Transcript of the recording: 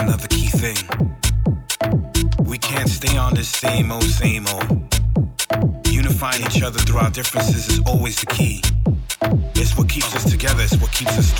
another key thing. We can't stay on this same old, same old. Unifying each other through our differences is always the key. It's what keeps us together, it's what keeps us strong.